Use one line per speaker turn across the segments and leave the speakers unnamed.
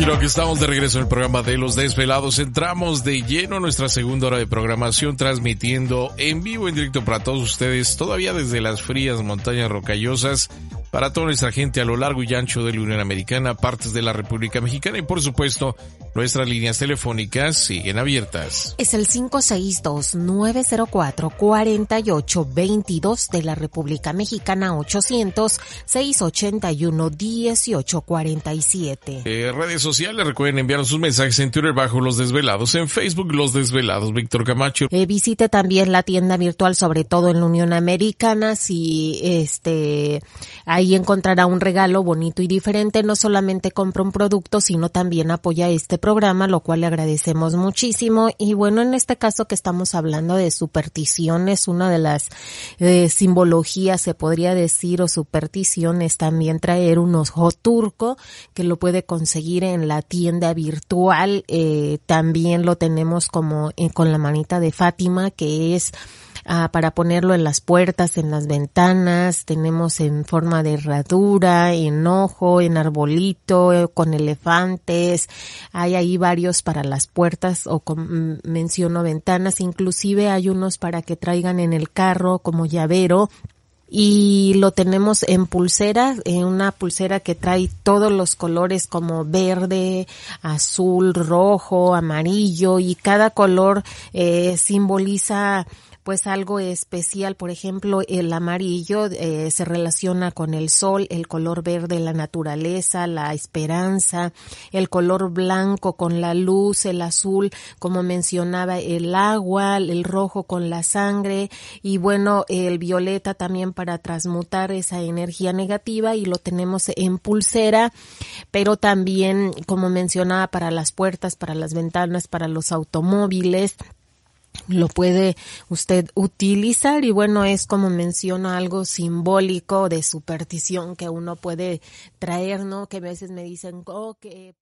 Aquí lo que estamos de regreso en el programa de Los Desvelados. Entramos de lleno a nuestra segunda hora de programación, transmitiendo en vivo, en directo para todos ustedes, todavía desde las frías montañas rocallosas para toda nuestra gente a lo largo y ancho de la Unión Americana, partes de la República Mexicana y por supuesto nuestras líneas telefónicas siguen abiertas.
Es el 562-904-4822 de la República Mexicana 800-681-1847.
Eh, redes sociales, recuerden enviar sus mensajes en Twitter bajo Los Desvelados, en Facebook Los Desvelados, Víctor Camacho.
Eh, visite también la tienda virtual, sobre todo en la Unión Americana, si este ahí encontrará un regalo bonito y diferente, no solamente compra un producto, sino también apoya este programa, lo cual le agradecemos muchísimo. Y bueno, en este caso que estamos hablando de supersticiones, una de las eh, simbologías, se podría decir, o supersticiones, también traer un ojo turco, que lo puede conseguir en la tienda virtual. Eh, también lo tenemos como eh, con la manita de Fátima, que es Ah, para ponerlo en las puertas, en las ventanas, tenemos en forma de herradura, en ojo, en arbolito, con elefantes, hay ahí varios para las puertas o con, mm, menciono ventanas, inclusive hay unos para que traigan en el carro como llavero y lo tenemos en pulsera, en una pulsera que trae todos los colores como verde, azul, rojo, amarillo y cada color eh, simboliza pues algo especial. Por ejemplo, el amarillo eh, se relaciona con el sol, el color verde la naturaleza, la esperanza, el color blanco con la luz, el azul, como mencionaba, el agua, el rojo con la sangre y bueno, el violeta también para transmutar esa energía negativa y lo tenemos en pulsera, pero también, como mencionaba, para las puertas, para las ventanas, para los automóviles lo puede usted utilizar y bueno, es como menciona algo simbólico de superstición que uno puede traer, ¿no? Que a veces me dicen, oh, que...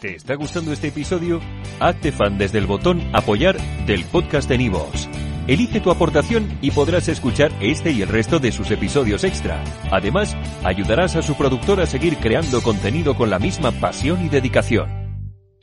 ¿Te está gustando este episodio? Hazte fan desde el botón apoyar del podcast de Nivos. Elige tu aportación y podrás escuchar este y el resto de sus episodios extra. Además, ayudarás a su productor a seguir creando contenido con la misma pasión y dedicación.